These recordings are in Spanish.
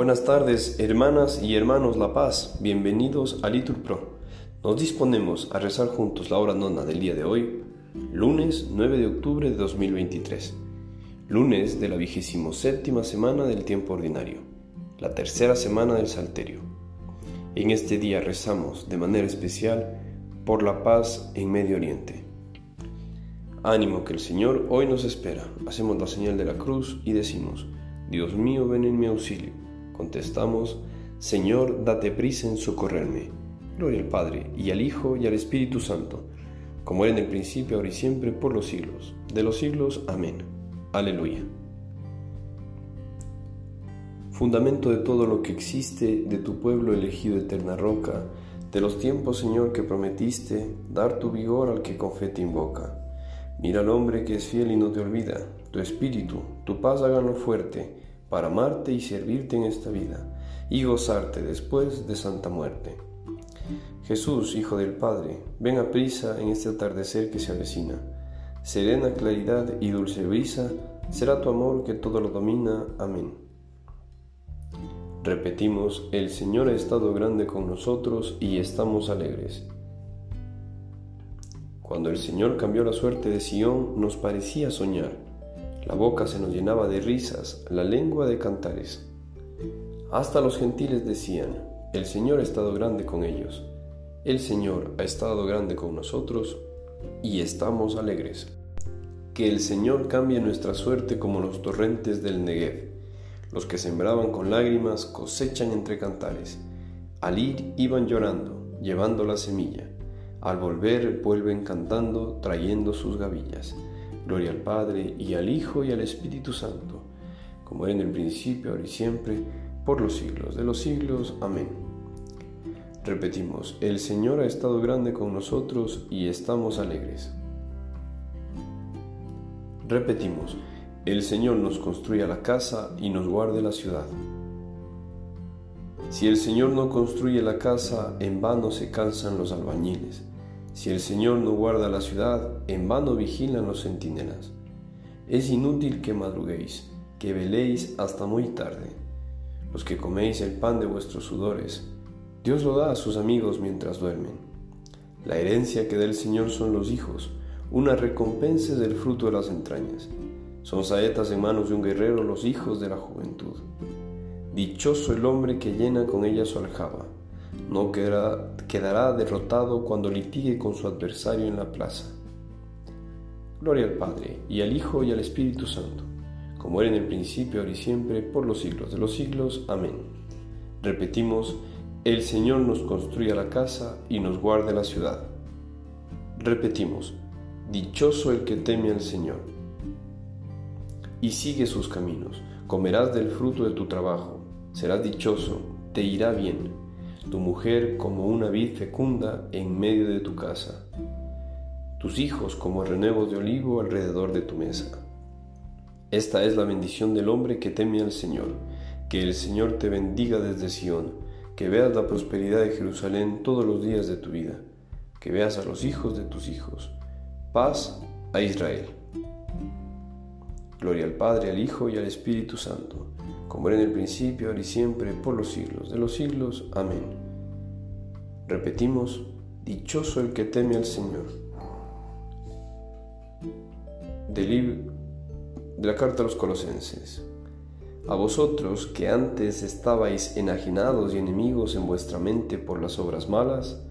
Buenas tardes, hermanas y hermanos La Paz. Bienvenidos a Litur Pro. Nos disponemos a rezar juntos la hora nona del día de hoy, lunes 9 de octubre de 2023, lunes de la vigésimo séptima semana del tiempo ordinario, la tercera semana del Salterio. En este día rezamos de manera especial por la paz en Medio Oriente. Ánimo que el Señor hoy nos espera. Hacemos la señal de la cruz y decimos, Dios mío, ven en mi auxilio. Contestamos, Señor, date prisa en socorrerme. Gloria al Padre, y al Hijo, y al Espíritu Santo, como era en el principio, ahora y siempre, por los siglos. De los siglos. Amén. Aleluya. Fundamento de todo lo que existe, de tu pueblo elegido eterna roca, de los tiempos, Señor, que prometiste, dar tu vigor al que con fe te invoca. Mira al hombre que es fiel y no te olvida, tu espíritu, tu paz háganlo fuerte, para amarte y servirte en esta vida, y gozarte después de santa muerte. Jesús, Hijo del Padre, ven a prisa en este atardecer que se avecina. Serena claridad y dulce brisa será tu amor que todo lo domina. Amén. Repetimos, el Señor ha estado grande con nosotros y estamos alegres. Cuando el Señor cambió la suerte de Sión, nos parecía soñar la boca se nos llenaba de risas, la lengua de cantares. Hasta los gentiles decían, el Señor ha estado grande con ellos, el Señor ha estado grande con nosotros y estamos alegres. Que el Señor cambie nuestra suerte como los torrentes del Negev. Los que sembraban con lágrimas cosechan entre cantares. Al ir iban llorando, llevando la semilla. Al volver vuelven cantando, trayendo sus gavillas. Gloria al Padre, y al Hijo, y al Espíritu Santo, como era en el principio, ahora y siempre, por los siglos de los siglos. Amén. Repetimos, el Señor ha estado grande con nosotros y estamos alegres. Repetimos, el Señor nos construya la casa y nos guarde la ciudad. Si el Señor no construye la casa, en vano se cansan los albañiles. Si el Señor no guarda la ciudad, en vano vigilan los centinelas. Es inútil que madruguéis, que veléis hasta muy tarde. Los que coméis el pan de vuestros sudores, Dios lo da a sus amigos mientras duermen. La herencia que da el Señor son los hijos, una recompensa del fruto de las entrañas. Son saetas en manos de un guerrero los hijos de la juventud. Dichoso el hombre que llena con ella su aljaba no quedará, quedará derrotado cuando litigue con su adversario en la plaza. Gloria al Padre, y al Hijo, y al Espíritu Santo, como era en el principio, ahora y siempre, por los siglos de los siglos. Amén. Repetimos, el Señor nos construya la casa y nos guarde la ciudad. Repetimos, dichoso el que teme al Señor y sigue sus caminos, comerás del fruto de tu trabajo, serás dichoso, te irá bien tu mujer como una vid fecunda en medio de tu casa, tus hijos como renuevos de olivo alrededor de tu mesa. Esta es la bendición del hombre que teme al Señor, que el Señor te bendiga desde Sión, que veas la prosperidad de Jerusalén todos los días de tu vida, que veas a los hijos de tus hijos. Paz a Israel. Gloria al Padre, al Hijo y al Espíritu Santo como era en el principio, ahora y siempre, por los siglos de los siglos. Amén. Repetimos, dichoso el que teme al Señor. De la carta a los colosenses. A vosotros que antes estabais enajenados y enemigos en vuestra mente por las obras malas,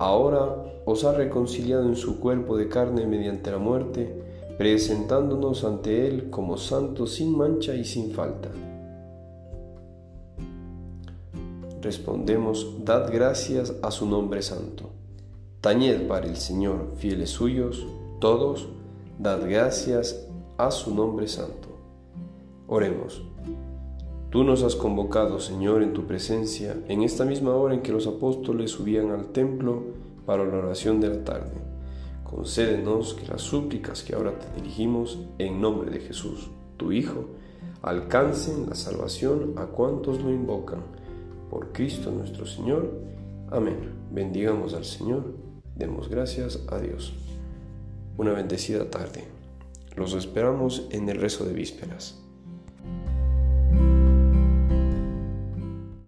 ahora os ha reconciliado en su cuerpo de carne mediante la muerte, presentándonos ante Él como santos sin mancha y sin falta respondemos, dad gracias a su nombre santo. Tañed para el Señor, fieles suyos, todos, dad gracias a su nombre santo. Oremos. Tú nos has convocado, Señor, en tu presencia, en esta misma hora en que los apóstoles subían al templo para la oración de la tarde. Concédenos que las súplicas que ahora te dirigimos, en nombre de Jesús, tu Hijo, alcancen la salvación a cuantos lo invocan por Cristo nuestro Señor. Amén. Bendigamos al Señor, demos gracias a Dios. Una bendecida tarde. Los esperamos en el rezo de vísperas.